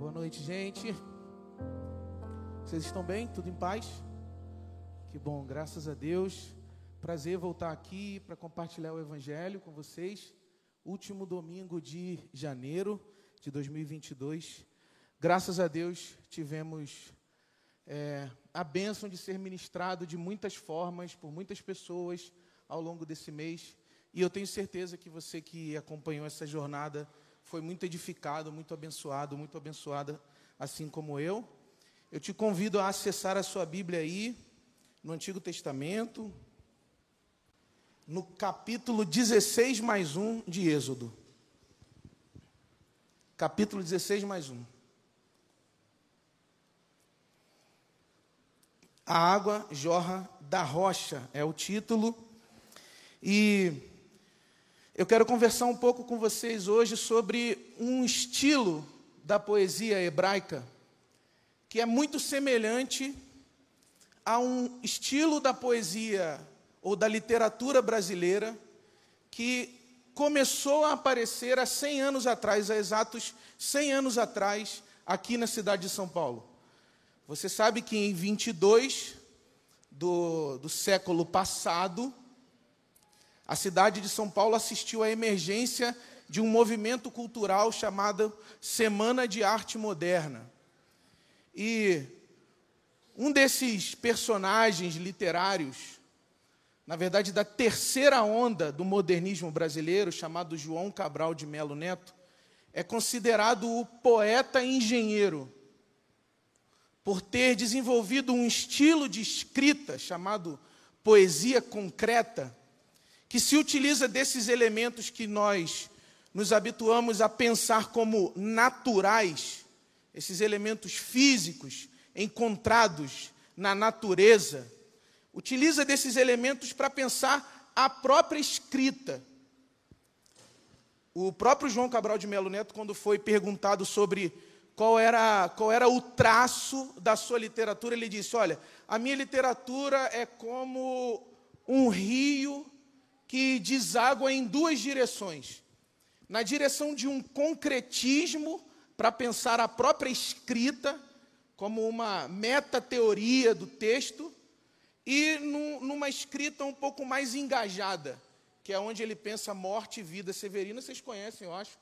Boa noite, gente. Vocês estão bem? Tudo em paz? Que bom, graças a Deus. Prazer voltar aqui para compartilhar o Evangelho com vocês. Último domingo de janeiro de 2022. Graças a Deus tivemos é, a bênção de ser ministrado de muitas formas por muitas pessoas ao longo desse mês. E eu tenho certeza que você que acompanhou essa jornada foi muito edificado, muito abençoado, muito abençoada, assim como eu. Eu te convido a acessar a sua Bíblia aí, no Antigo Testamento, no capítulo 16 mais 1 de Êxodo. Capítulo 16 mais 1. A água jorra da rocha é o título. E eu quero conversar um pouco com vocês hoje sobre um estilo da poesia hebraica que é muito semelhante a um estilo da poesia ou da literatura brasileira que começou a aparecer há 100 anos atrás, há exatos 100 anos atrás, aqui na cidade de São Paulo. Você sabe que em 22 do, do século passado, a cidade de São Paulo assistiu à emergência de um movimento cultural chamado Semana de Arte Moderna. E um desses personagens literários, na verdade, da terceira onda do modernismo brasileiro, chamado João Cabral de Melo Neto, é considerado o poeta engenheiro, por ter desenvolvido um estilo de escrita chamado poesia concreta, que se utiliza desses elementos que nós nos habituamos a pensar como naturais, esses elementos físicos encontrados na natureza, utiliza desses elementos para pensar a própria escrita. O próprio João Cabral de Melo Neto, quando foi perguntado sobre qual era, qual era o traço da sua literatura, ele disse: Olha, a minha literatura é como um rio que deságua em duas direções. Na direção de um concretismo para pensar a própria escrita como uma meta-teoria do texto e numa escrita um pouco mais engajada, que é onde ele pensa morte e vida. Severina, vocês conhecem, eu acho.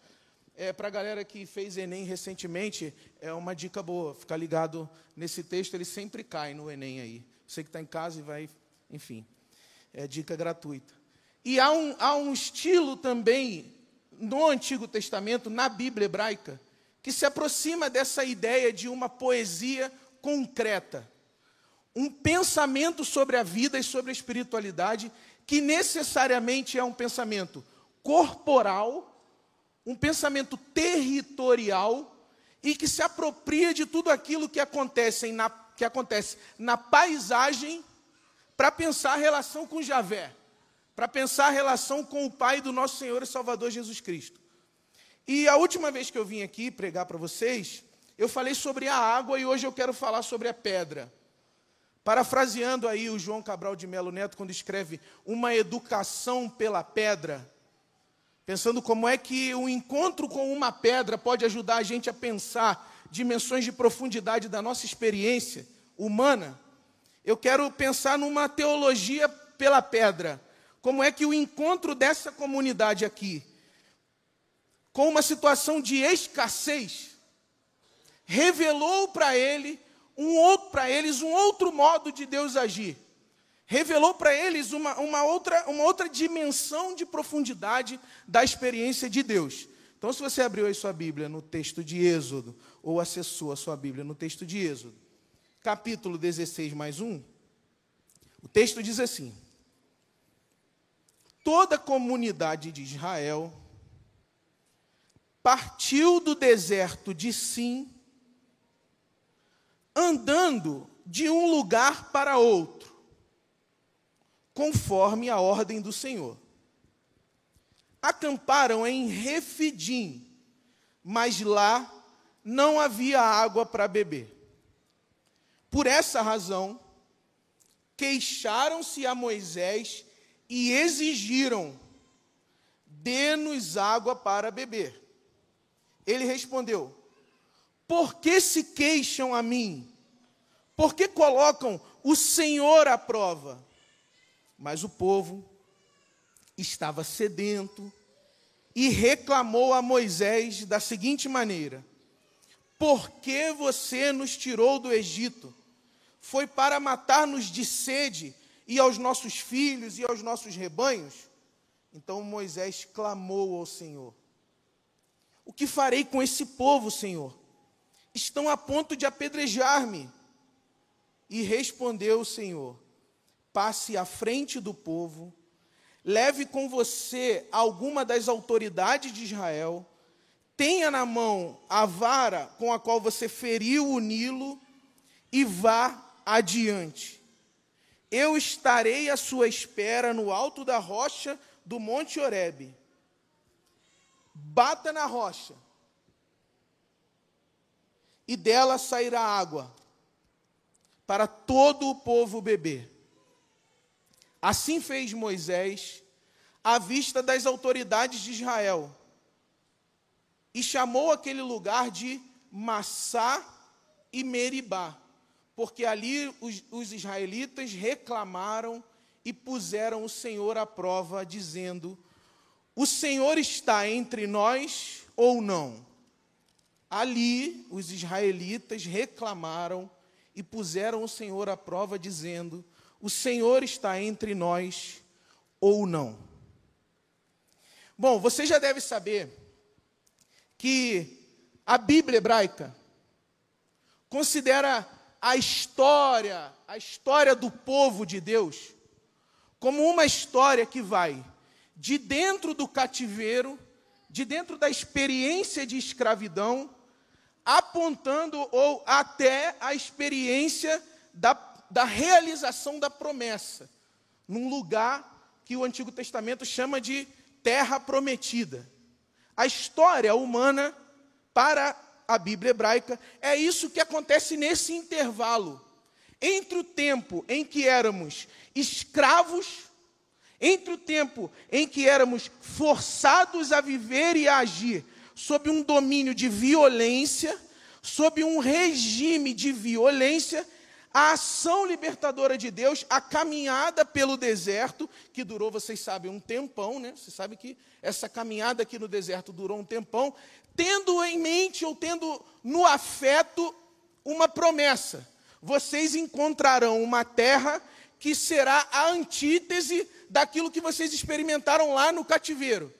É, para a galera que fez Enem recentemente, é uma dica boa, ficar ligado nesse texto, ele sempre cai no Enem aí. Você que está em casa e vai, enfim, é dica gratuita. E há um, há um estilo também no Antigo Testamento, na Bíblia hebraica, que se aproxima dessa ideia de uma poesia concreta. Um pensamento sobre a vida e sobre a espiritualidade, que necessariamente é um pensamento corporal, um pensamento territorial e que se apropria de tudo aquilo que acontece na, que acontece na paisagem para pensar a relação com Javé para pensar a relação com o Pai do nosso Senhor e Salvador Jesus Cristo. E a última vez que eu vim aqui pregar para vocês, eu falei sobre a água e hoje eu quero falar sobre a pedra. Parafraseando aí o João Cabral de Melo Neto, quando escreve uma educação pela pedra, pensando como é que o encontro com uma pedra pode ajudar a gente a pensar dimensões de profundidade da nossa experiência humana, eu quero pensar numa teologia pela pedra como é que o encontro dessa comunidade aqui, com uma situação de escassez, revelou para ele um outro para eles um outro modo de Deus agir. Revelou para eles uma, uma, outra, uma outra dimensão de profundidade da experiência de Deus. Então, se você abriu aí sua Bíblia no texto de Êxodo, ou acessou a sua Bíblia no texto de Êxodo, capítulo 16 mais 1, o texto diz assim: toda a comunidade de Israel partiu do deserto de Sim, andando de um lugar para outro, conforme a ordem do Senhor. Acamparam em Refidim, mas lá não havia água para beber. Por essa razão, queixaram-se a Moisés e exigiram: dê-nos água para beber. Ele respondeu: Por que se queixam a mim? Por que colocam o Senhor à prova? Mas o povo estava sedento e reclamou a Moisés da seguinte maneira: Por que você nos tirou do Egito? Foi para matar-nos de sede e aos nossos filhos e aos nossos rebanhos? Então Moisés clamou ao Senhor: O que farei com esse povo, Senhor? Estão a ponto de apedrejar-me. E respondeu o Senhor: Passe à frente do povo, leve com você alguma das autoridades de Israel, tenha na mão a vara com a qual você feriu o Nilo e vá adiante. Eu estarei à sua espera no alto da rocha do Monte Oreb. Bata na rocha, e dela sairá água para todo o povo beber. Assim fez Moisés à vista das autoridades de Israel e chamou aquele lugar de Massá e Meribá, porque ali os, os israelitas reclamaram e puseram o Senhor à prova, dizendo: O Senhor está entre nós ou não? Ali os israelitas reclamaram e puseram o Senhor à prova, dizendo: O Senhor está entre nós ou não? Bom, você já deve saber que a Bíblia hebraica considera a história, a história do povo de Deus, como uma história que vai de dentro do cativeiro, de dentro da experiência de escravidão, apontando ou até a experiência da, da realização da promessa, num lugar que o Antigo Testamento chama de terra prometida. A história humana, para a Bíblia hebraica, é isso que acontece nesse intervalo entre o tempo em que éramos escravos, entre o tempo em que éramos forçados a viver e a agir sob um domínio de violência, sob um regime de violência, a ação libertadora de Deus, a caminhada pelo deserto, que durou, vocês sabem, um tempão, né? Você sabe que essa caminhada aqui no deserto durou um tempão, tendo em mente ou tendo no afeto uma promessa vocês encontrarão uma terra que será a antítese daquilo que vocês experimentaram lá no cativeiro.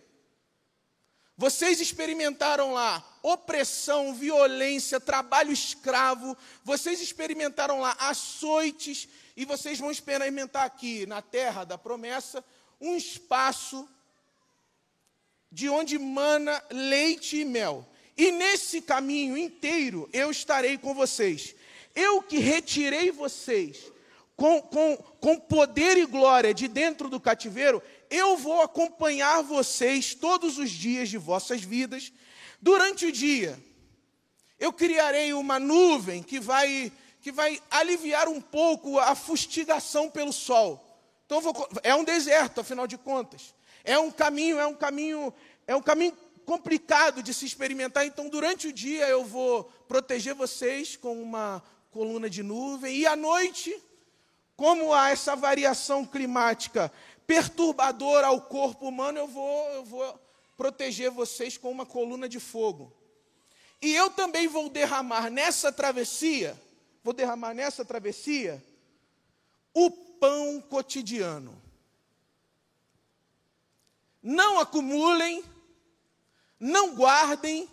Vocês experimentaram lá opressão, violência, trabalho escravo, vocês experimentaram lá açoites, e vocês vão experimentar aqui, na terra da promessa, um espaço de onde mana leite e mel. E nesse caminho inteiro eu estarei com vocês. Eu que retirei vocês com, com, com poder e glória de dentro do cativeiro, eu vou acompanhar vocês todos os dias de vossas vidas. Durante o dia, eu criarei uma nuvem que vai, que vai aliviar um pouco a fustigação pelo sol. Então, vou, é um deserto, afinal de contas. É um caminho, é um caminho, é um caminho complicado de se experimentar. Então, durante o dia, eu vou proteger vocês com uma coluna de nuvem, e à noite, como há essa variação climática perturbadora ao corpo humano, eu vou, eu vou proteger vocês com uma coluna de fogo. E eu também vou derramar nessa travessia, vou derramar nessa travessia, o pão cotidiano. Não acumulem, não guardem,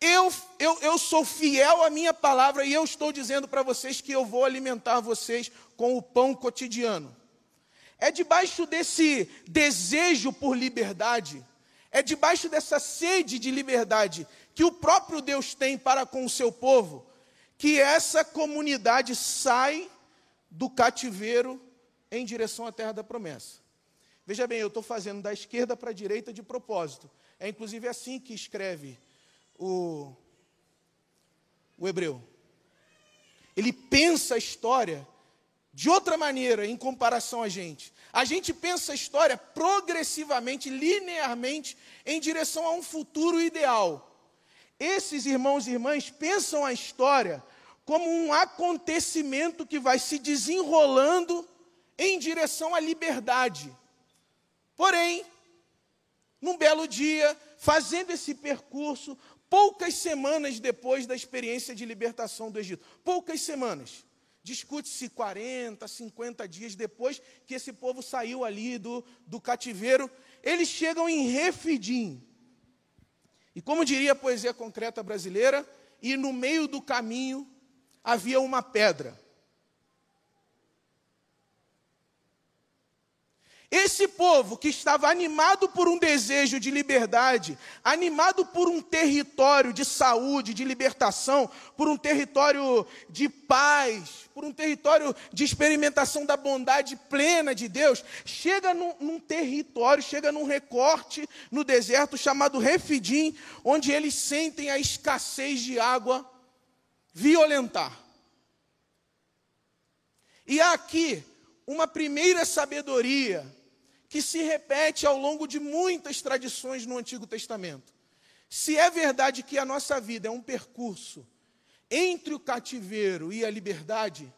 eu, eu, eu sou fiel à minha palavra e eu estou dizendo para vocês que eu vou alimentar vocês com o pão cotidiano. É debaixo desse desejo por liberdade, é debaixo dessa sede de liberdade que o próprio Deus tem para com o seu povo, que essa comunidade sai do cativeiro em direção à terra da promessa. Veja bem, eu estou fazendo da esquerda para a direita de propósito. É inclusive assim que escreve o, o hebreu. Ele pensa a história de outra maneira em comparação a gente. A gente pensa a história progressivamente, linearmente, em direção a um futuro ideal. esses irmãos e irmãs pensam a história como um acontecimento que vai se desenrolando em direção à liberdade. Porém, num belo dia, fazendo esse percurso, poucas semanas depois da experiência de libertação do Egito, poucas semanas. Discute-se 40, 50 dias depois que esse povo saiu ali do, do cativeiro, eles chegam em Refidim. E como diria a poesia concreta brasileira, e no meio do caminho havia uma pedra. Esse povo que estava animado por um desejo de liberdade, animado por um território de saúde, de libertação, por um território de paz, por um território de experimentação da bondade plena de Deus, chega num, num território, chega num recorte no deserto chamado Refidim, onde eles sentem a escassez de água violentar. E há aqui uma primeira sabedoria que se repete ao longo de muitas tradições no Antigo Testamento. Se é verdade que a nossa vida é um percurso entre o cativeiro e a liberdade,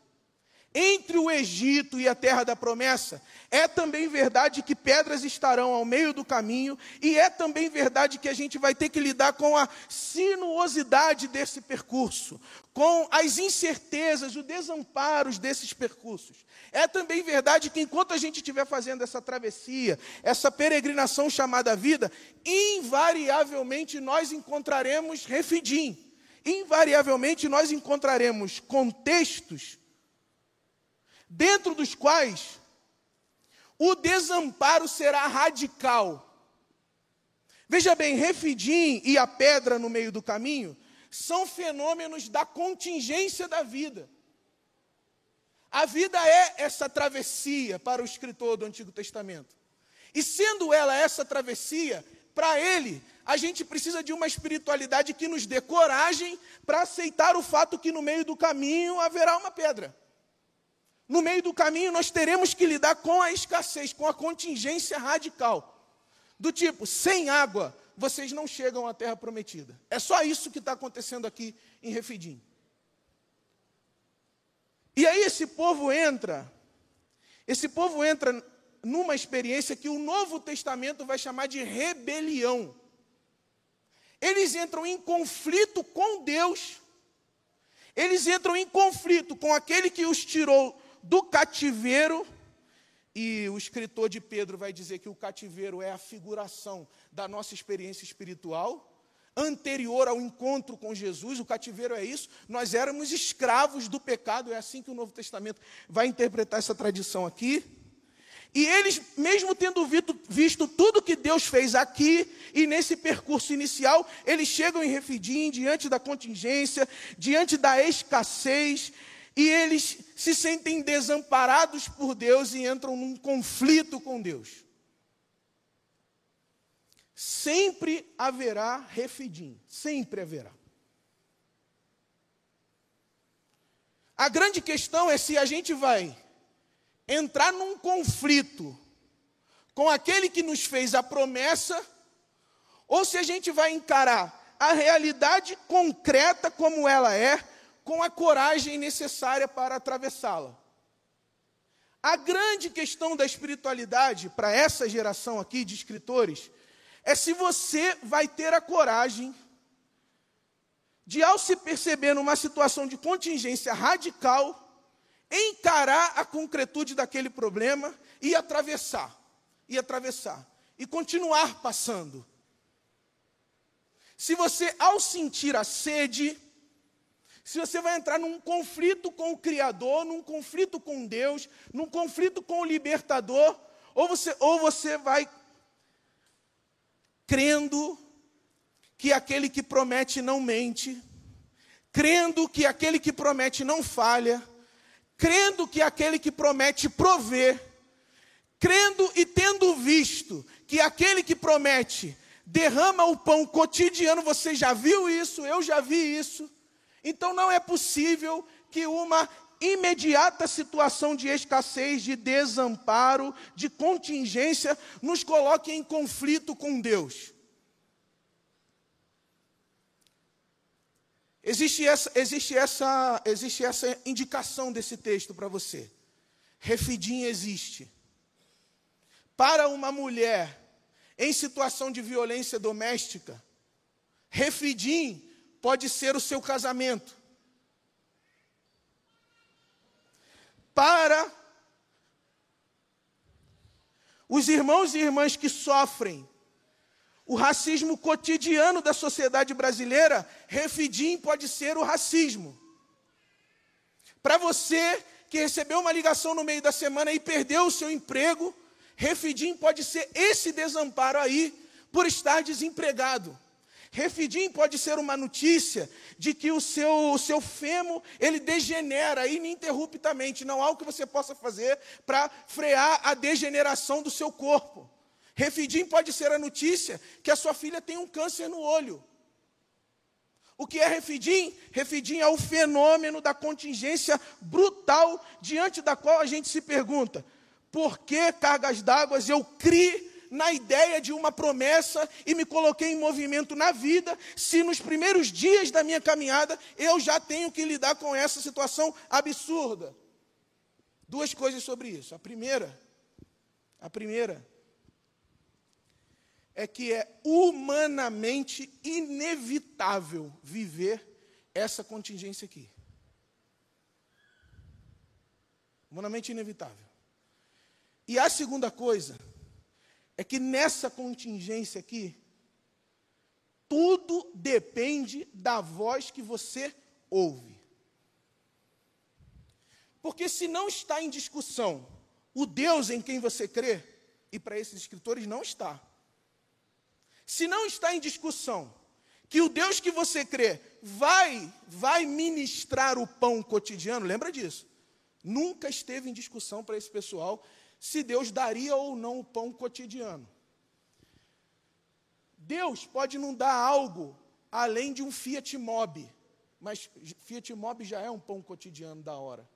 entre o Egito e a terra da promessa, é também verdade que pedras estarão ao meio do caminho, e é também verdade que a gente vai ter que lidar com a sinuosidade desse percurso, com as incertezas, os desamparos desses percursos. É também verdade que enquanto a gente estiver fazendo essa travessia, essa peregrinação chamada vida, invariavelmente nós encontraremos refidim, invariavelmente nós encontraremos contextos dentro dos quais o desamparo será radical. Veja bem, Refidim e a pedra no meio do caminho são fenômenos da contingência da vida. A vida é essa travessia para o escritor do Antigo Testamento. E sendo ela essa travessia, para ele, a gente precisa de uma espiritualidade que nos dê coragem para aceitar o fato que no meio do caminho haverá uma pedra. No meio do caminho, nós teremos que lidar com a escassez, com a contingência radical. Do tipo, sem água, vocês não chegam à terra prometida. É só isso que está acontecendo aqui em Refidim. E aí esse povo entra, esse povo entra numa experiência que o Novo Testamento vai chamar de rebelião. Eles entram em conflito com Deus. Eles entram em conflito com aquele que os tirou do cativeiro, e o escritor de Pedro vai dizer que o cativeiro é a figuração da nossa experiência espiritual, anterior ao encontro com Jesus, o cativeiro é isso, nós éramos escravos do pecado, é assim que o Novo Testamento vai interpretar essa tradição aqui. E eles, mesmo tendo visto, visto tudo que Deus fez aqui e nesse percurso inicial, eles chegam em Refidim, diante da contingência, diante da escassez, e eles se sentem desamparados por Deus e entram num conflito com Deus. Sempre haverá refidim, sempre haverá. A grande questão é se a gente vai entrar num conflito com aquele que nos fez a promessa, ou se a gente vai encarar a realidade concreta como ela é com a coragem necessária para atravessá-la. A grande questão da espiritualidade para essa geração aqui de escritores é se você vai ter a coragem de, ao se perceber numa situação de contingência radical, encarar a concretude daquele problema e atravessar, e atravessar, e continuar passando. Se você, ao sentir a sede, se você vai entrar num conflito com o Criador, num conflito com Deus, num conflito com o libertador, ou você, ou você vai crendo que aquele que promete não mente, crendo que aquele que promete não falha, crendo que aquele que promete provê, crendo e tendo visto que aquele que promete derrama o pão cotidiano, você já viu isso, eu já vi isso. Então não é possível que uma imediata situação de escassez, de desamparo, de contingência, nos coloque em conflito com Deus. Existe essa, existe essa, existe essa indicação desse texto para você. Refidim existe. Para uma mulher em situação de violência doméstica, refidim pode ser o seu casamento. Para os irmãos e irmãs que sofrem o racismo cotidiano da sociedade brasileira, refidim pode ser o racismo. Para você que recebeu uma ligação no meio da semana e perdeu o seu emprego, refidim pode ser esse desamparo aí por estar desempregado. Refidim pode ser uma notícia de que o seu, o seu fêmur, ele degenera ininterruptamente, não há o que você possa fazer para frear a degeneração do seu corpo. Refidim pode ser a notícia que a sua filha tem um câncer no olho. O que é refidim? Refidim é o fenômeno da contingência brutal diante da qual a gente se pergunta: por que cargas d'água eu criei na ideia de uma promessa e me coloquei em movimento na vida, se nos primeiros dias da minha caminhada eu já tenho que lidar com essa situação absurda? Duas coisas sobre isso. A primeira, a primeira é que é humanamente inevitável viver essa contingência aqui. Humanamente inevitável. E a segunda coisa é que nessa contingência aqui, tudo depende da voz que você ouve. Porque se não está em discussão o Deus em quem você crê, e para esses escritores não está, se não está em discussão que o Deus que você crê vai vai ministrar o pão cotidiano, lembra disso? Nunca esteve em discussão para esse pessoal se Deus daria ou não o pão cotidiano. Deus pode não dar algo além de um Fiat Mobi, mas Fiat Mobi já é um pão cotidiano da hora.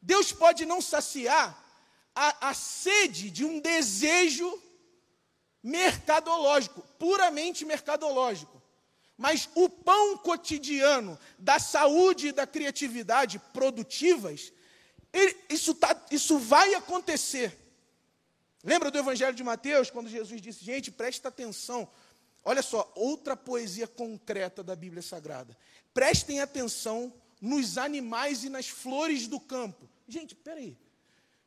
Deus pode não saciar a, a sede de um desejo mercadológico, puramente mercadológico. Mas o pão cotidiano da saúde e da criatividade produtivas, isso, tá, isso vai acontecer. Lembra do Evangelho de Mateus, quando Jesus disse: gente, presta atenção. Olha só, outra poesia concreta da Bíblia Sagrada. Prestem atenção nos animais e nas flores do campo. Gente, peraí.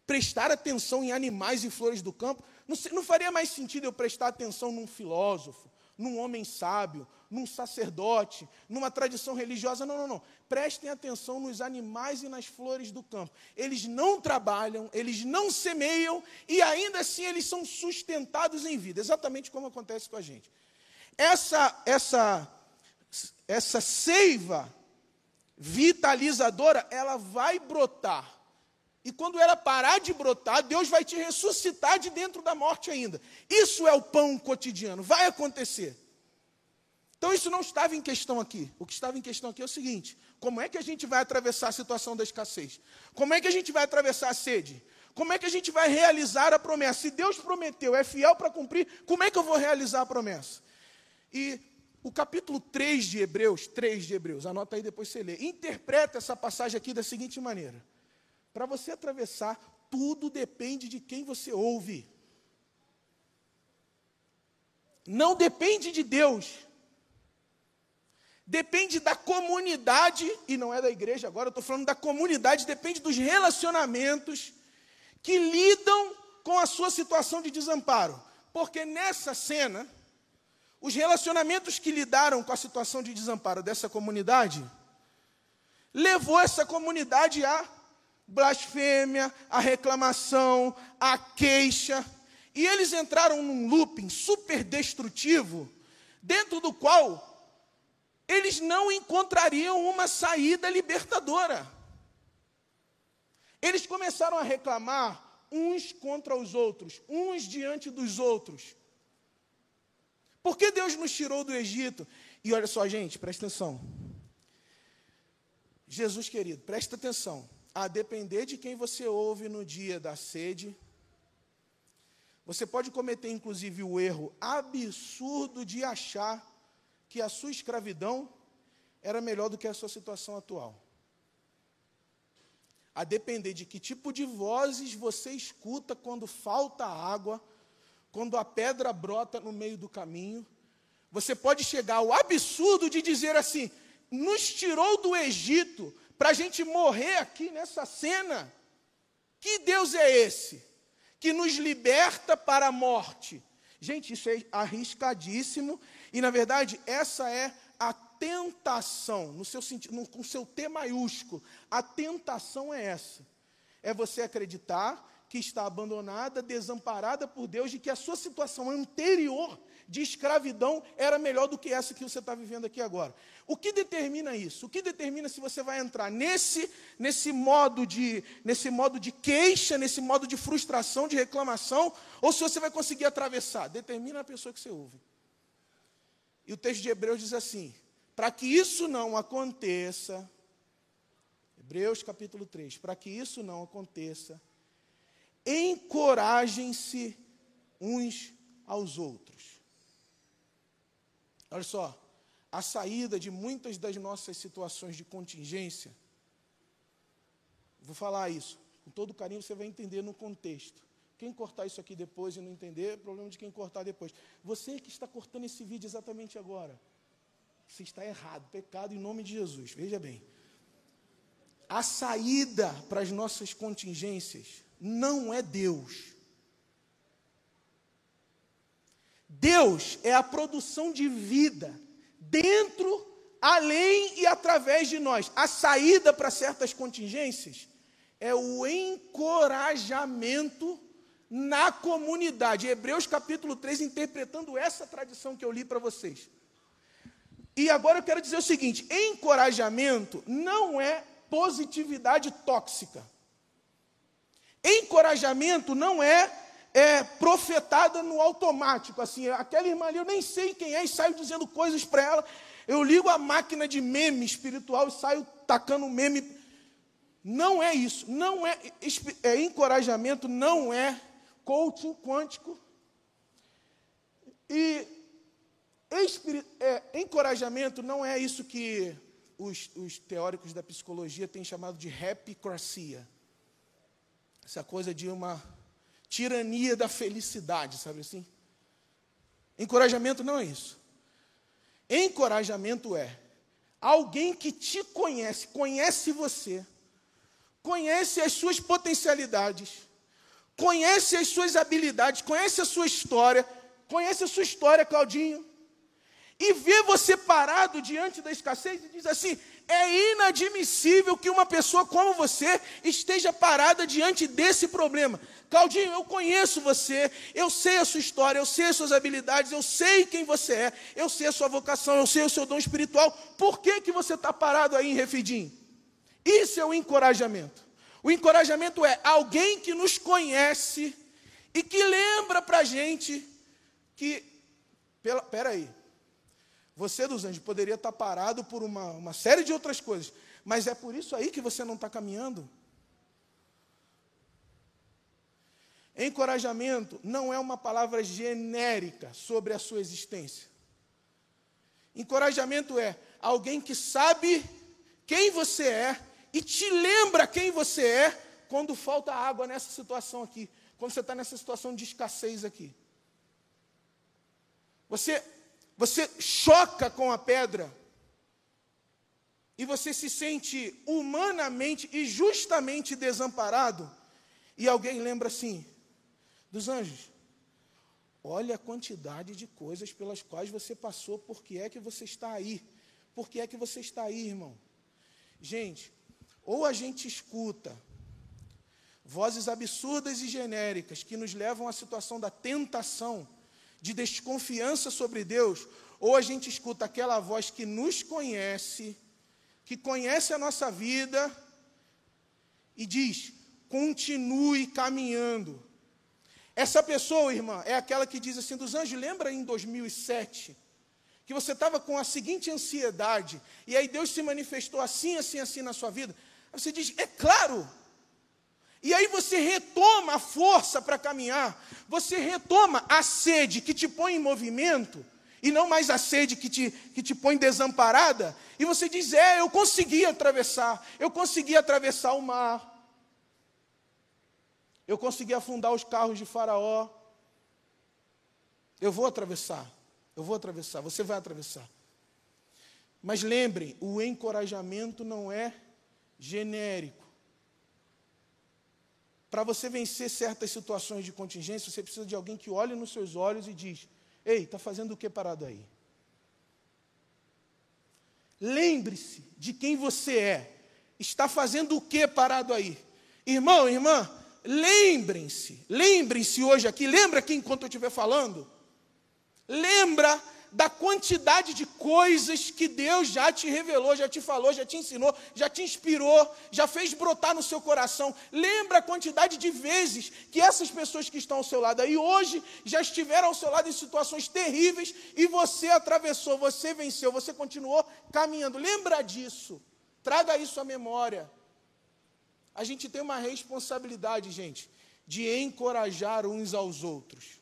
Prestar atenção em animais e flores do campo não, não faria mais sentido eu prestar atenção num filósofo, num homem sábio, num sacerdote, numa tradição religiosa. Não, não, não. Prestem atenção nos animais e nas flores do campo. Eles não trabalham, eles não semeiam e ainda assim eles são sustentados em vida, exatamente como acontece com a gente. Essa essa essa seiva vitalizadora, ela vai brotar e quando ela parar de brotar, Deus vai te ressuscitar de dentro da morte ainda. Isso é o pão cotidiano, vai acontecer. Então isso não estava em questão aqui. O que estava em questão aqui é o seguinte: como é que a gente vai atravessar a situação da escassez? Como é que a gente vai atravessar a sede? Como é que a gente vai realizar a promessa? Se Deus prometeu, é fiel para cumprir, como é que eu vou realizar a promessa? E o capítulo 3 de Hebreus, 3 de Hebreus, anota aí depois você lê, interpreta essa passagem aqui da seguinte maneira: para você atravessar, tudo depende de quem você ouve. Não depende de Deus. Depende da comunidade, e não é da igreja agora, eu estou falando da comunidade, depende dos relacionamentos que lidam com a sua situação de desamparo. Porque nessa cena, os relacionamentos que lidaram com a situação de desamparo dessa comunidade, levou essa comunidade a blasfêmia, a reclamação, a queixa. E eles entraram num looping super destrutivo, dentro do qual eles não encontrariam uma saída libertadora. Eles começaram a reclamar uns contra os outros, uns diante dos outros. Por que Deus nos tirou do Egito? E olha só, gente, presta atenção. Jesus querido, presta atenção a depender de quem você ouve no dia da sede, você pode cometer inclusive o erro absurdo de achar que a sua escravidão era melhor do que a sua situação atual. A depender de que tipo de vozes você escuta quando falta água, quando a pedra brota no meio do caminho, você pode chegar ao absurdo de dizer assim: nos tirou do Egito para a gente morrer aqui nessa cena. Que Deus é esse? Que nos liberta para a morte. Gente, isso é arriscadíssimo e, na verdade, essa é a tentação, no seu sentido, com seu T maiúsculo. A tentação é essa: é você acreditar que está abandonada, desamparada por Deus, de que a sua situação anterior de escravidão era melhor do que essa que você está vivendo aqui agora. O que determina isso? O que determina se você vai entrar nesse, nesse, modo de, nesse modo de queixa, nesse modo de frustração, de reclamação, ou se você vai conseguir atravessar? Determina a pessoa que você ouve. E o texto de Hebreus diz assim: para que isso não aconteça, Hebreus capítulo 3, para que isso não aconteça, encorajem-se uns aos outros. Olha só, a saída de muitas das nossas situações de contingência, vou falar isso, com todo carinho você vai entender no contexto. Quem cortar isso aqui depois e não entender, é problema de quem cortar depois. Você que está cortando esse vídeo exatamente agora, você está errado, pecado em nome de Jesus. Veja bem. A saída para as nossas contingências não é Deus. Deus é a produção de vida dentro, além e através de nós. A saída para certas contingências é o encorajamento na comunidade. Hebreus capítulo 3, interpretando essa tradição que eu li para vocês. E agora eu quero dizer o seguinte: encorajamento não é positividade tóxica. Encorajamento não é é, profetada no automático. Assim, aquela irmã ali, eu nem sei quem é, e saio dizendo coisas para ela. Eu ligo a máquina de meme espiritual e saio tacando meme. Não é isso. Não é, é encorajamento, não é coaching quântico. E é, encorajamento não é isso que os, os, teóricos da psicologia têm chamado de rapicracia. Essa coisa de uma tirania da felicidade, sabe assim? Encorajamento não é isso. Encorajamento é alguém que te conhece, conhece você, conhece as suas potencialidades, conhece as suas habilidades, conhece a sua história, conhece a sua história, Claudinho, e vê você parado diante da escassez e diz assim: é inadmissível que uma pessoa como você esteja parada diante desse problema. Claudinho, eu conheço você, eu sei a sua história, eu sei as suas habilidades, eu sei quem você é, eu sei a sua vocação, eu sei o seu dom espiritual. Por que, que você está parado aí em Refidim? Isso é o encorajamento. O encorajamento é alguém que nos conhece e que lembra para a gente que, pela, peraí, você dos anjos poderia estar parado por uma, uma série de outras coisas, mas é por isso aí que você não está caminhando. Encorajamento não é uma palavra genérica sobre a sua existência. Encorajamento é alguém que sabe quem você é e te lembra quem você é quando falta água nessa situação aqui, quando você está nessa situação de escassez aqui. Você você choca com a pedra e você se sente humanamente e justamente desamparado, e alguém lembra assim, dos anjos, olha a quantidade de coisas pelas quais você passou, por que é que você está aí? Por que é que você está aí, irmão? Gente, ou a gente escuta vozes absurdas e genéricas que nos levam à situação da tentação, de desconfiança sobre Deus, ou a gente escuta aquela voz que nos conhece, que conhece a nossa vida e diz: continue caminhando. Essa pessoa, irmã, é aquela que diz assim: dos anjos, lembra em 2007? Que você estava com a seguinte ansiedade, e aí Deus se manifestou assim, assim, assim na sua vida. Aí você diz: é claro, e aí você retoma a força para caminhar, você retoma a sede que te põe em movimento, e não mais a sede que te, que te põe desamparada, e você diz: É, eu consegui atravessar, eu consegui atravessar o mar, eu consegui afundar os carros de Faraó, eu vou atravessar, eu vou atravessar, você vai atravessar. Mas lembrem, o encorajamento não é genérico. Para você vencer certas situações de contingência, você precisa de alguém que olhe nos seus olhos e diz: Ei, está fazendo o que parado aí? Lembre-se de quem você é. Está fazendo o que parado aí? Irmão, irmã, lembrem-se, lembrem-se hoje aqui, lembra aqui enquanto eu estiver falando? Lembra da quantidade de coisas que Deus já te revelou, já te falou, já te ensinou, já te inspirou, já fez brotar no seu coração. Lembra a quantidade de vezes que essas pessoas que estão ao seu lado aí hoje já estiveram ao seu lado em situações terríveis e você atravessou, você venceu, você continuou caminhando. Lembra disso. Traga isso à memória. A gente tem uma responsabilidade, gente, de encorajar uns aos outros.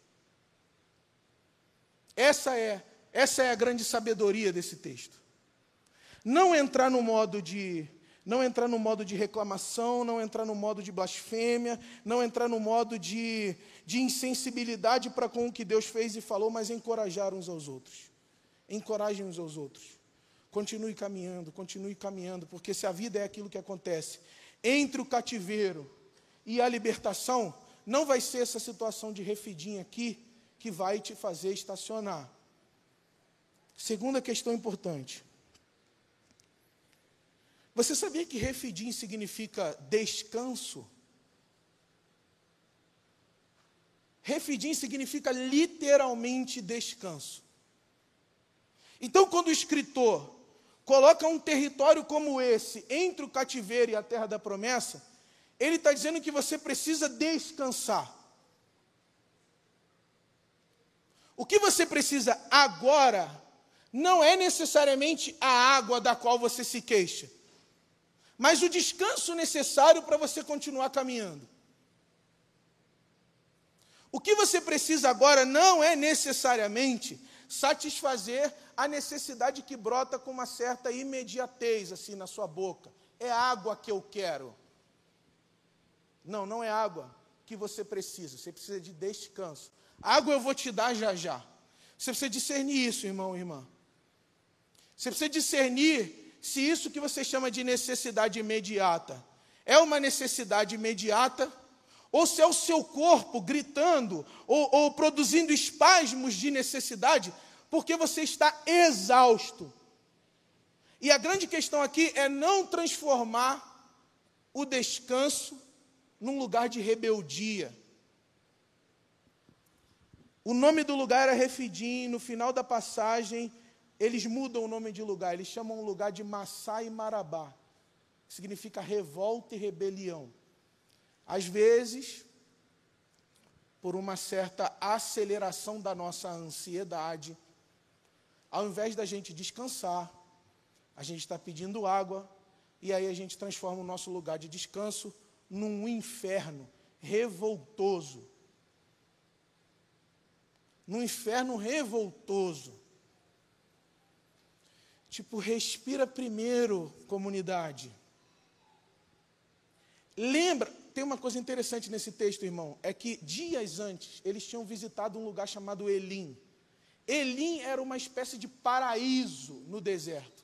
Essa é essa é a grande sabedoria desse texto. Não entrar no modo de não entrar no modo de reclamação, não entrar no modo de blasfêmia, não entrar no modo de, de insensibilidade para com o que Deus fez e falou, mas encorajar uns aos outros. Encorajem uns aos outros. Continue caminhando, continue caminhando, porque se a vida é aquilo que acontece entre o cativeiro e a libertação, não vai ser essa situação de refidim aqui que vai te fazer estacionar. Segunda questão importante. Você sabia que refidim significa descanso? Refidim significa literalmente descanso. Então, quando o escritor coloca um território como esse entre o cativeiro e a terra da promessa, ele está dizendo que você precisa descansar. O que você precisa agora não é necessariamente a água da qual você se queixa, mas o descanso necessário para você continuar caminhando. O que você precisa agora não é necessariamente satisfazer a necessidade que brota com uma certa imediatez assim na sua boca. É água que eu quero. Não, não é água que você precisa. Você precisa de descanso. Água eu vou te dar já já. Você precisa discernir isso, irmão e irmã. Você precisa discernir se isso que você chama de necessidade imediata é uma necessidade imediata ou se é o seu corpo gritando ou, ou produzindo espasmos de necessidade porque você está exausto. E a grande questão aqui é não transformar o descanso num lugar de rebeldia. O nome do lugar era Refidim, no final da passagem eles mudam o nome de lugar, eles chamam o lugar de Massá e Marabá, que significa revolta e rebelião. Às vezes, por uma certa aceleração da nossa ansiedade, ao invés da gente descansar, a gente está pedindo água, e aí a gente transforma o nosso lugar de descanso num inferno revoltoso. Num inferno revoltoso. Tipo, respira primeiro, comunidade. Lembra, tem uma coisa interessante nesse texto, irmão, é que dias antes eles tinham visitado um lugar chamado Elim. Elim era uma espécie de paraíso no deserto.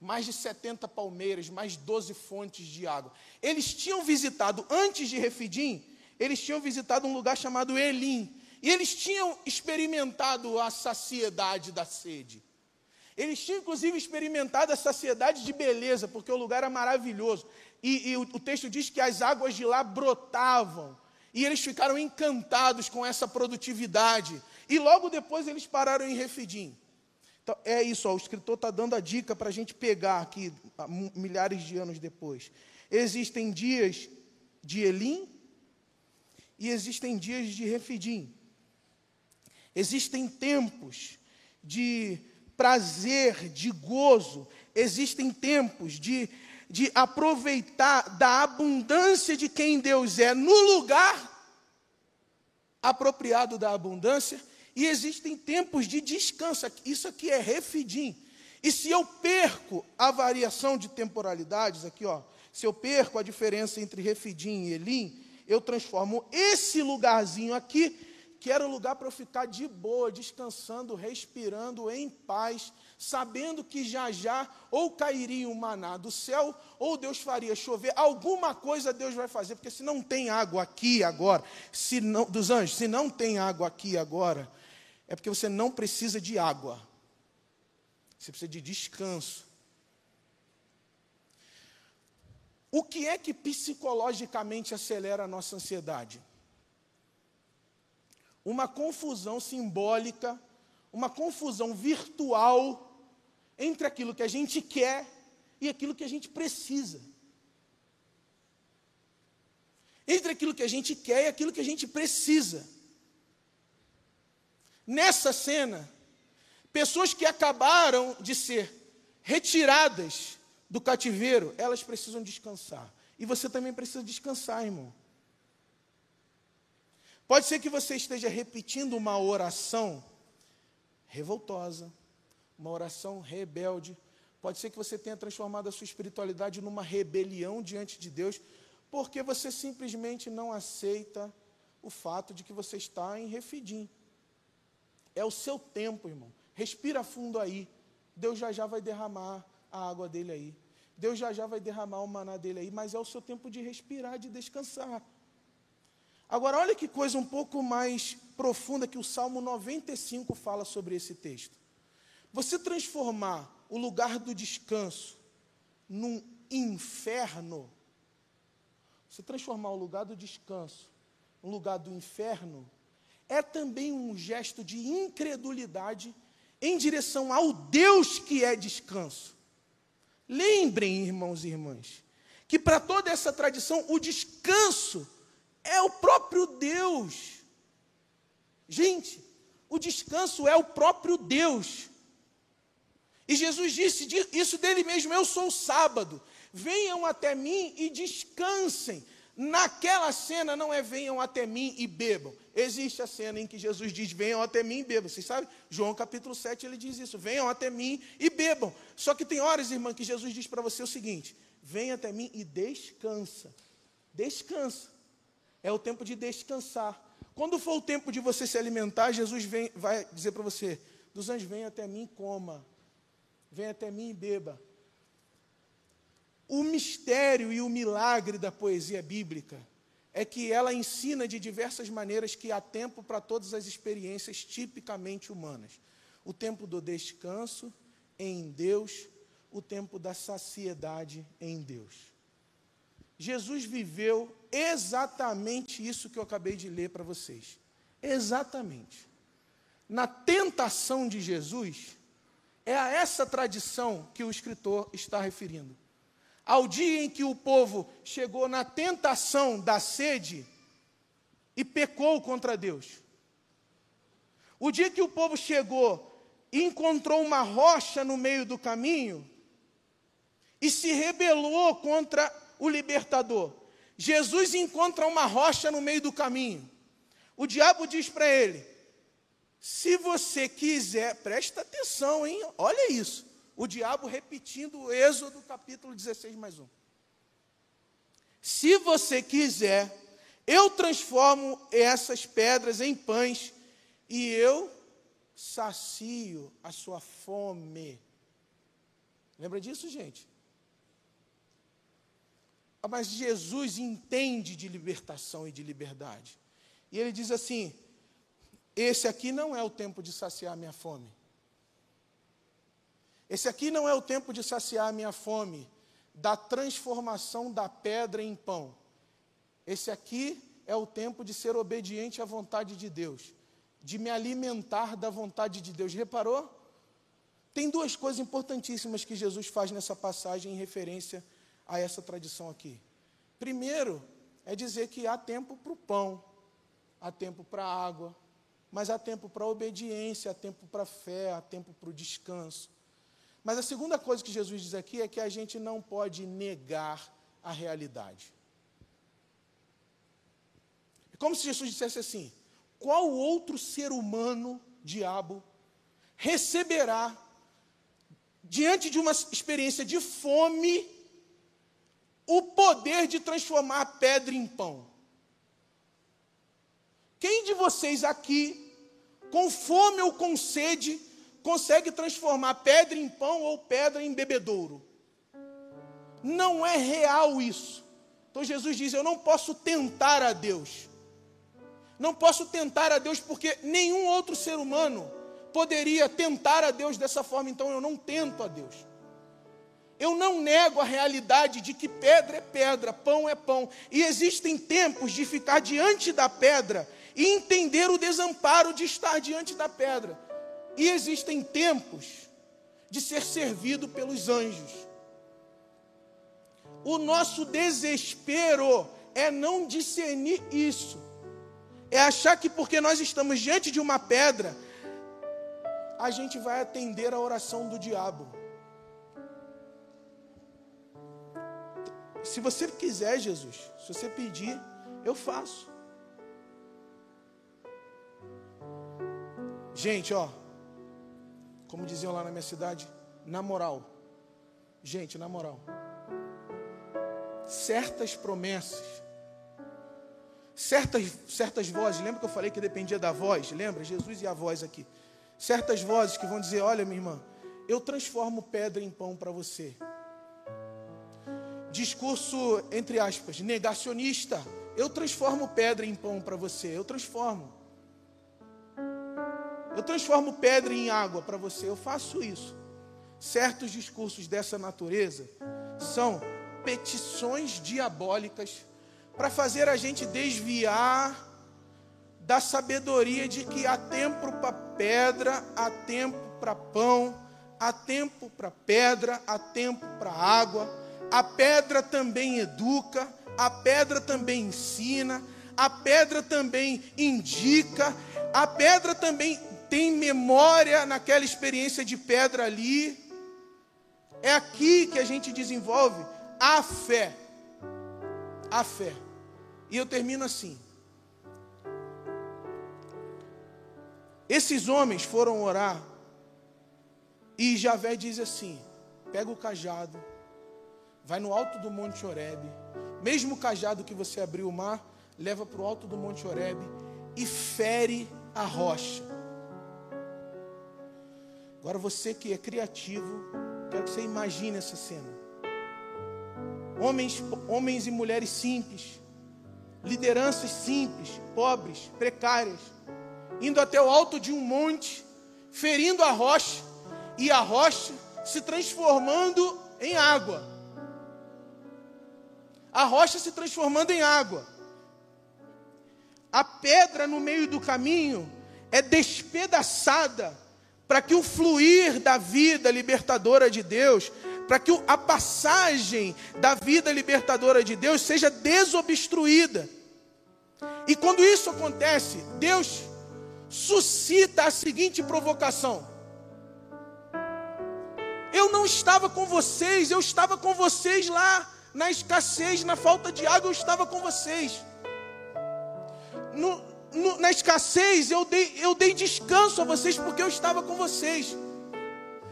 Mais de 70 palmeiras, mais 12 fontes de água. Eles tinham visitado, antes de Refidim, eles tinham visitado um lugar chamado Elim. E eles tinham experimentado a saciedade da sede. Eles tinham, inclusive, experimentado a saciedade de beleza, porque o lugar era maravilhoso. E, e o, o texto diz que as águas de lá brotavam. E eles ficaram encantados com essa produtividade. E logo depois eles pararam em Refidim. Então, é isso, ó, o escritor está dando a dica para a gente pegar aqui, milhares de anos depois. Existem dias de Elim e existem dias de Refidim. Existem tempos de prazer, de gozo, existem tempos de, de aproveitar da abundância de quem Deus é no lugar apropriado da abundância, E existem tempos de descanso. Isso aqui é refidim. E se eu perco a variação de temporalidades, aqui, ó, se eu perco a diferença entre refidim e elim, eu transformo esse lugarzinho aqui, que era um lugar para eu ficar de boa, descansando, respirando em paz, sabendo que já já ou cairia um maná do céu, ou Deus faria chover, alguma coisa Deus vai fazer, porque se não tem água aqui agora, se não, dos anjos, se não tem água aqui agora, é porque você não precisa de água, você precisa de descanso. O que é que psicologicamente acelera a nossa ansiedade? Uma confusão simbólica, uma confusão virtual entre aquilo que a gente quer e aquilo que a gente precisa. Entre aquilo que a gente quer e aquilo que a gente precisa. Nessa cena, pessoas que acabaram de ser retiradas do cativeiro, elas precisam descansar. E você também precisa descansar, irmão. Pode ser que você esteja repetindo uma oração revoltosa, uma oração rebelde. Pode ser que você tenha transformado a sua espiritualidade numa rebelião diante de Deus, porque você simplesmente não aceita o fato de que você está em refidim. É o seu tempo, irmão. Respira fundo aí. Deus já já vai derramar a água dele aí. Deus já já vai derramar o maná dele aí, mas é o seu tempo de respirar, de descansar. Agora, olha que coisa um pouco mais profunda que o Salmo 95 fala sobre esse texto. Você transformar o lugar do descanso num inferno, você transformar o lugar do descanso num lugar do inferno, é também um gesto de incredulidade em direção ao Deus que é descanso. Lembrem, irmãos e irmãs, que para toda essa tradição o descanso é o próprio Deus. Gente, o descanso é o próprio Deus. E Jesus disse isso dele mesmo: Eu sou o sábado. Venham até mim e descansem. Naquela cena não é venham até mim e bebam. Existe a cena em que Jesus diz: venham até mim e bebam. Vocês sabem? João capítulo 7 ele diz isso: venham até mim e bebam. Só que tem horas, irmã, que Jesus diz para você o seguinte: venha até mim e descansa. Descansa. É o tempo de descansar. Quando for o tempo de você se alimentar, Jesus vem, vai dizer para você: dos anjos, venha até mim coma. Venha até mim e beba. O mistério e o milagre da poesia bíblica é que ela ensina de diversas maneiras que há tempo para todas as experiências tipicamente humanas. O tempo do descanso em Deus, o tempo da saciedade em Deus. Jesus viveu exatamente isso que eu acabei de ler para vocês. Exatamente. Na tentação de Jesus, é a essa tradição que o escritor está referindo ao dia em que o povo chegou na tentação da sede e pecou contra Deus. O dia que o povo chegou e encontrou uma rocha no meio do caminho e se rebelou contra o libertador. Jesus encontra uma rocha no meio do caminho. O diabo diz para ele: se você quiser, presta atenção, hein? Olha isso o diabo repetindo o Êxodo capítulo 16, mais um. Se você quiser, eu transformo essas pedras em pães e eu sacio a sua fome. Lembra disso, gente? Ah, mas Jesus entende de libertação e de liberdade. E ele diz assim: esse aqui não é o tempo de saciar minha fome. Esse aqui não é o tempo de saciar minha fome, da transformação da pedra em pão. Esse aqui é o tempo de ser obediente à vontade de Deus, de me alimentar da vontade de Deus. Reparou? Tem duas coisas importantíssimas que Jesus faz nessa passagem em referência a essa tradição aqui. Primeiro, é dizer que há tempo para o pão, há tempo para a água, mas há tempo para a obediência, há tempo para a fé, há tempo para o descanso. Mas a segunda coisa que Jesus diz aqui é que a gente não pode negar a realidade. É como se Jesus dissesse assim: qual outro ser humano diabo, receberá, diante de uma experiência de fome, o poder de transformar a pedra em pão. Quem de vocês aqui, com fome ou com sede, consegue transformar pedra em pão ou pedra em bebedouro? Não é real isso. Então Jesus diz: Eu não posso tentar a Deus. Não posso tentar a Deus porque nenhum outro ser humano poderia tentar a Deus dessa forma, então eu não tento a Deus. Eu não nego a realidade de que pedra é pedra, pão é pão. E existem tempos de ficar diante da pedra e entender o desamparo de estar diante da pedra. E existem tempos de ser servido pelos anjos. O nosso desespero é não discernir isso. É achar que porque nós estamos diante de uma pedra, a gente vai atender a oração do diabo. Se você quiser, Jesus, se você pedir, eu faço. Gente, ó, como diziam lá na minha cidade, na moral. Gente, na moral. Certas promessas, certas, certas vozes, lembra que eu falei que dependia da voz? Lembra? Jesus e a voz aqui. Certas vozes que vão dizer: Olha, minha irmã, eu transformo pedra em pão para você discurso, entre aspas, negacionista. Eu transformo pedra em pão para você, eu transformo. Eu transformo pedra em água para você, eu faço isso. Certos discursos dessa natureza são petições diabólicas para fazer a gente desviar da sabedoria de que há tempo para pedra, há tempo para pão, há tempo para pedra, há tempo para água a pedra também educa, a pedra também ensina, a pedra também indica, a pedra também tem memória naquela experiência de pedra ali. É aqui que a gente desenvolve a fé. A fé. E eu termino assim. Esses homens foram orar e Javé diz assim: pega o cajado vai no alto do Monte Oreb, mesmo cajado que você abriu o mar, leva para o alto do Monte Oreb e fere a rocha. Agora você que é criativo, quero que você imagine essa cena. Homens, homens e mulheres simples, lideranças simples, pobres, precárias, indo até o alto de um monte, ferindo a rocha, e a rocha se transformando em água a rocha se transformando em água. A pedra no meio do caminho é despedaçada para que o fluir da vida libertadora de Deus, para que a passagem da vida libertadora de Deus seja desobstruída. E quando isso acontece, Deus suscita a seguinte provocação: Eu não estava com vocês, eu estava com vocês lá na escassez, na falta de água, eu estava com vocês. No, no, na escassez, eu dei, eu dei descanso a vocês, porque eu estava com vocês.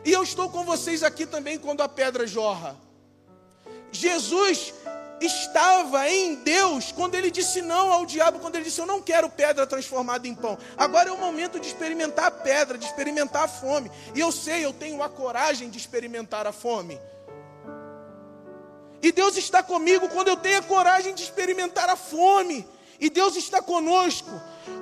E eu estou com vocês aqui também quando a pedra jorra. Jesus estava em Deus quando ele disse não ao diabo, quando ele disse: Eu não quero pedra transformada em pão. Agora é o momento de experimentar a pedra, de experimentar a fome. E eu sei, eu tenho a coragem de experimentar a fome. E Deus está comigo quando eu tenho a coragem de experimentar a fome. E Deus está conosco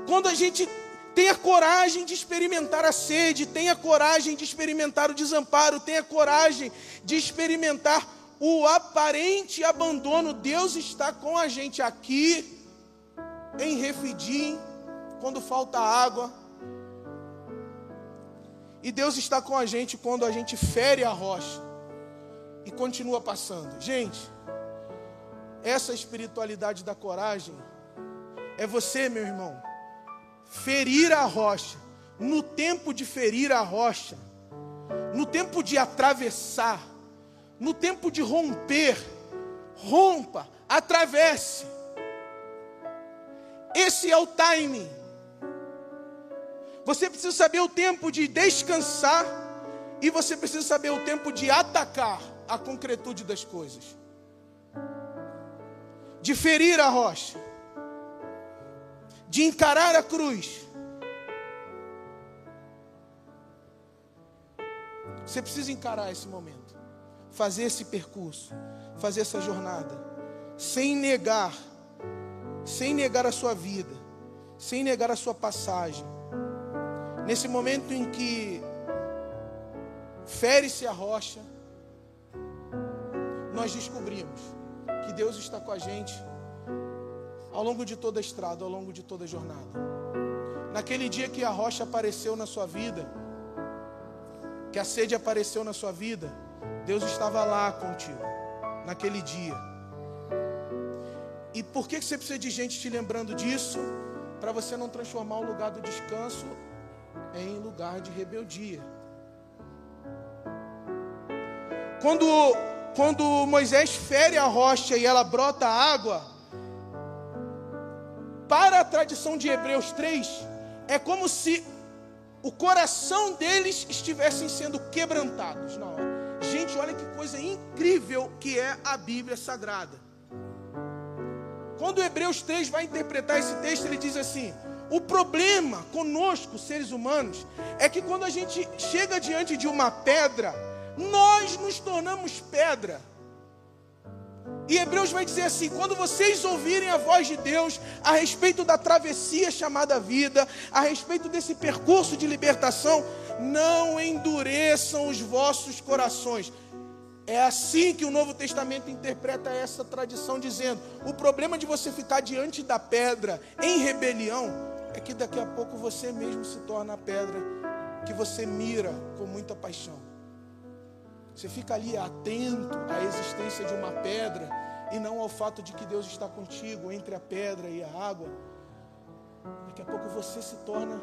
quando a gente tem a coragem de experimentar a sede, tem a coragem de experimentar o desamparo, tem a coragem de experimentar o aparente abandono. Deus está com a gente aqui em Refidim, quando falta água. E Deus está com a gente quando a gente fere a rocha e continua passando. Gente, essa espiritualidade da coragem é você, meu irmão, ferir a rocha, no tempo de ferir a rocha, no tempo de atravessar, no tempo de romper, rompa, atravesse. Esse é o timing. Você precisa saber o tempo de descansar e você precisa saber o tempo de atacar a concretude das coisas. De ferir a rocha. De encarar a cruz. Você precisa encarar esse momento, fazer esse percurso, fazer essa jornada, sem negar, sem negar a sua vida, sem negar a sua passagem. Nesse momento em que fere-se a rocha, nós descobrimos que Deus está com a gente ao longo de toda a estrada, ao longo de toda a jornada. Naquele dia que a rocha apareceu na sua vida, que a sede apareceu na sua vida, Deus estava lá contigo, naquele dia. E por que você precisa de gente te lembrando disso? Para você não transformar o lugar do descanso em lugar de rebeldia. Quando, quando Moisés fere a rocha e ela brota água, para a tradição de Hebreus 3, é como se o coração deles estivessem sendo quebrantados na hora. Gente, olha que coisa incrível que é a Bíblia Sagrada. Quando Hebreus 3 vai interpretar esse texto, ele diz assim: o problema conosco, seres humanos, é que quando a gente chega diante de uma pedra, nós nos tornamos pedra. E Hebreus vai dizer assim: quando vocês ouvirem a voz de Deus a respeito da travessia chamada vida, a respeito desse percurso de libertação, não endureçam os vossos corações. É assim que o Novo Testamento interpreta essa tradição, dizendo: o problema de você ficar diante da pedra em rebelião é que daqui a pouco você mesmo se torna a pedra que você mira com muita paixão. Você fica ali atento à existência de uma pedra e não ao fato de que Deus está contigo entre a pedra e a água. Daqui a pouco você se torna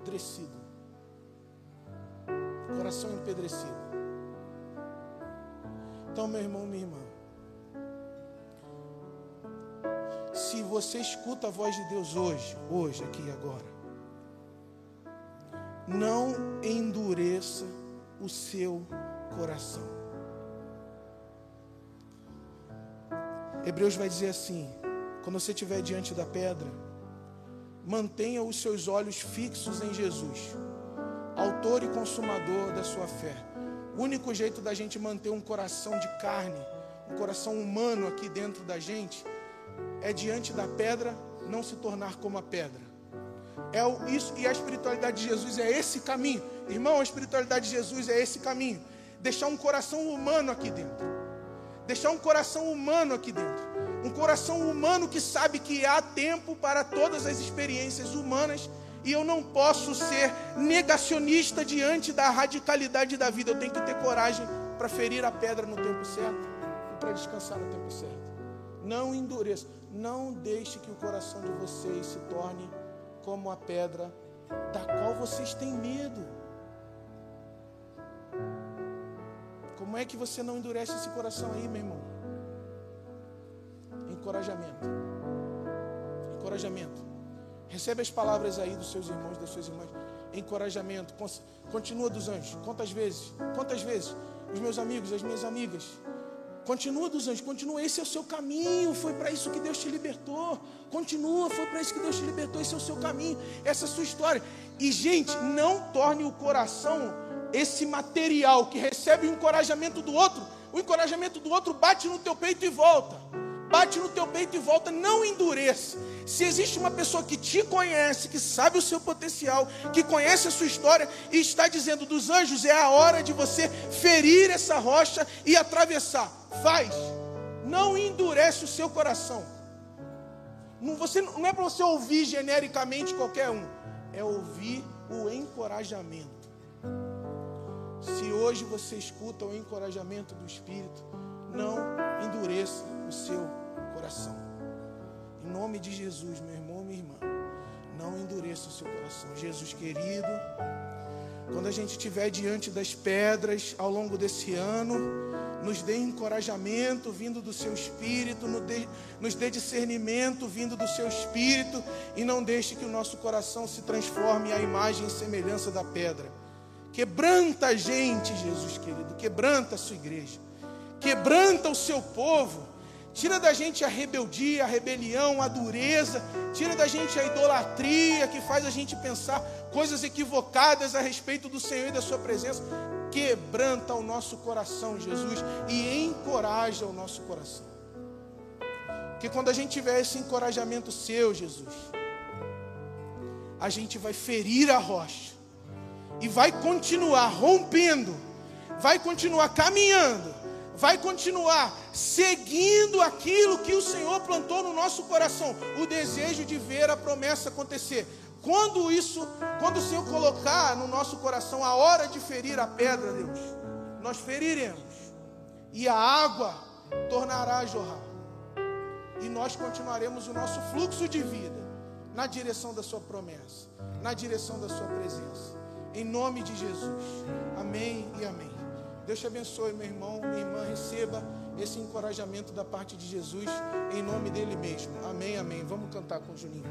empedrecido. Coração empedrecido. Então, meu irmão, minha irmã, se você escuta a voz de Deus hoje, hoje, aqui e agora, não endureça o seu coração. Hebreus vai dizer assim: quando você estiver diante da pedra, mantenha os seus olhos fixos em Jesus, autor e consumador da sua fé. O único jeito da gente manter um coração de carne, um coração humano aqui dentro da gente, é diante da pedra não se tornar como a pedra. É o, isso, e a espiritualidade de Jesus é esse caminho. Irmão, a espiritualidade de Jesus é esse caminho. Deixar um coração humano aqui dentro. Deixar um coração humano aqui dentro. Um coração humano que sabe que há tempo para todas as experiências humanas e eu não posso ser negacionista diante da radicalidade da vida. Eu tenho que ter coragem para ferir a pedra no tempo certo e para descansar no tempo certo. Não endureça, não deixe que o coração de vocês se torne como a pedra da qual vocês têm medo. Como é que você não endurece esse coração aí, meu irmão? Encorajamento. Encorajamento. Recebe as palavras aí dos seus irmãos, das suas irmãs. Encorajamento. Continua dos anjos. Quantas vezes? Quantas vezes? Os meus amigos, as minhas amigas Continua dos anjos, continua, esse é o seu caminho, foi para isso que Deus te libertou. Continua, foi para isso que Deus te libertou, esse é o seu caminho, essa é a sua história. E, gente, não torne o coração esse material que recebe o encorajamento do outro. O encorajamento do outro bate no teu peito e volta. Bate no teu peito e volta, não endureça. Se existe uma pessoa que te conhece, que sabe o seu potencial, que conhece a sua história e está dizendo dos anjos, é a hora de você ferir essa rocha e atravessar. Faz. Não endurece o seu coração. Não, você, não é para você ouvir genericamente qualquer um. É ouvir o encorajamento. Se hoje você escuta o encorajamento do Espírito, não endureça o seu coração. Em nome de Jesus, meu irmão, minha irmã, não endureça o seu coração. Jesus querido, quando a gente estiver diante das pedras ao longo desse ano, nos dê encorajamento vindo do seu espírito, nos dê discernimento vindo do seu espírito e não deixe que o nosso coração se transforme à imagem e semelhança da pedra. Quebranta a gente, Jesus querido, quebranta a sua igreja, quebranta o seu povo, tira da gente a rebeldia, a rebelião, a dureza, tira da gente a idolatria que faz a gente pensar coisas equivocadas a respeito do Senhor e da Sua presença quebranta o nosso coração, Jesus, e encoraja o nosso coração. Que quando a gente tiver esse encorajamento seu, Jesus, a gente vai ferir a rocha e vai continuar rompendo, vai continuar caminhando, vai continuar seguindo aquilo que o Senhor plantou no nosso coração, o desejo de ver a promessa acontecer. Quando isso, quando o Senhor colocar no nosso coração a hora de ferir a pedra, Deus, nós feriremos. E a água tornará a jorrar. E nós continuaremos o nosso fluxo de vida na direção da sua promessa, na direção da sua presença. Em nome de Jesus. Amém e amém. Deus te abençoe, meu irmão, minha irmã, receba esse encorajamento da parte de Jesus em nome dele mesmo. Amém, amém. Vamos cantar com o Juninho.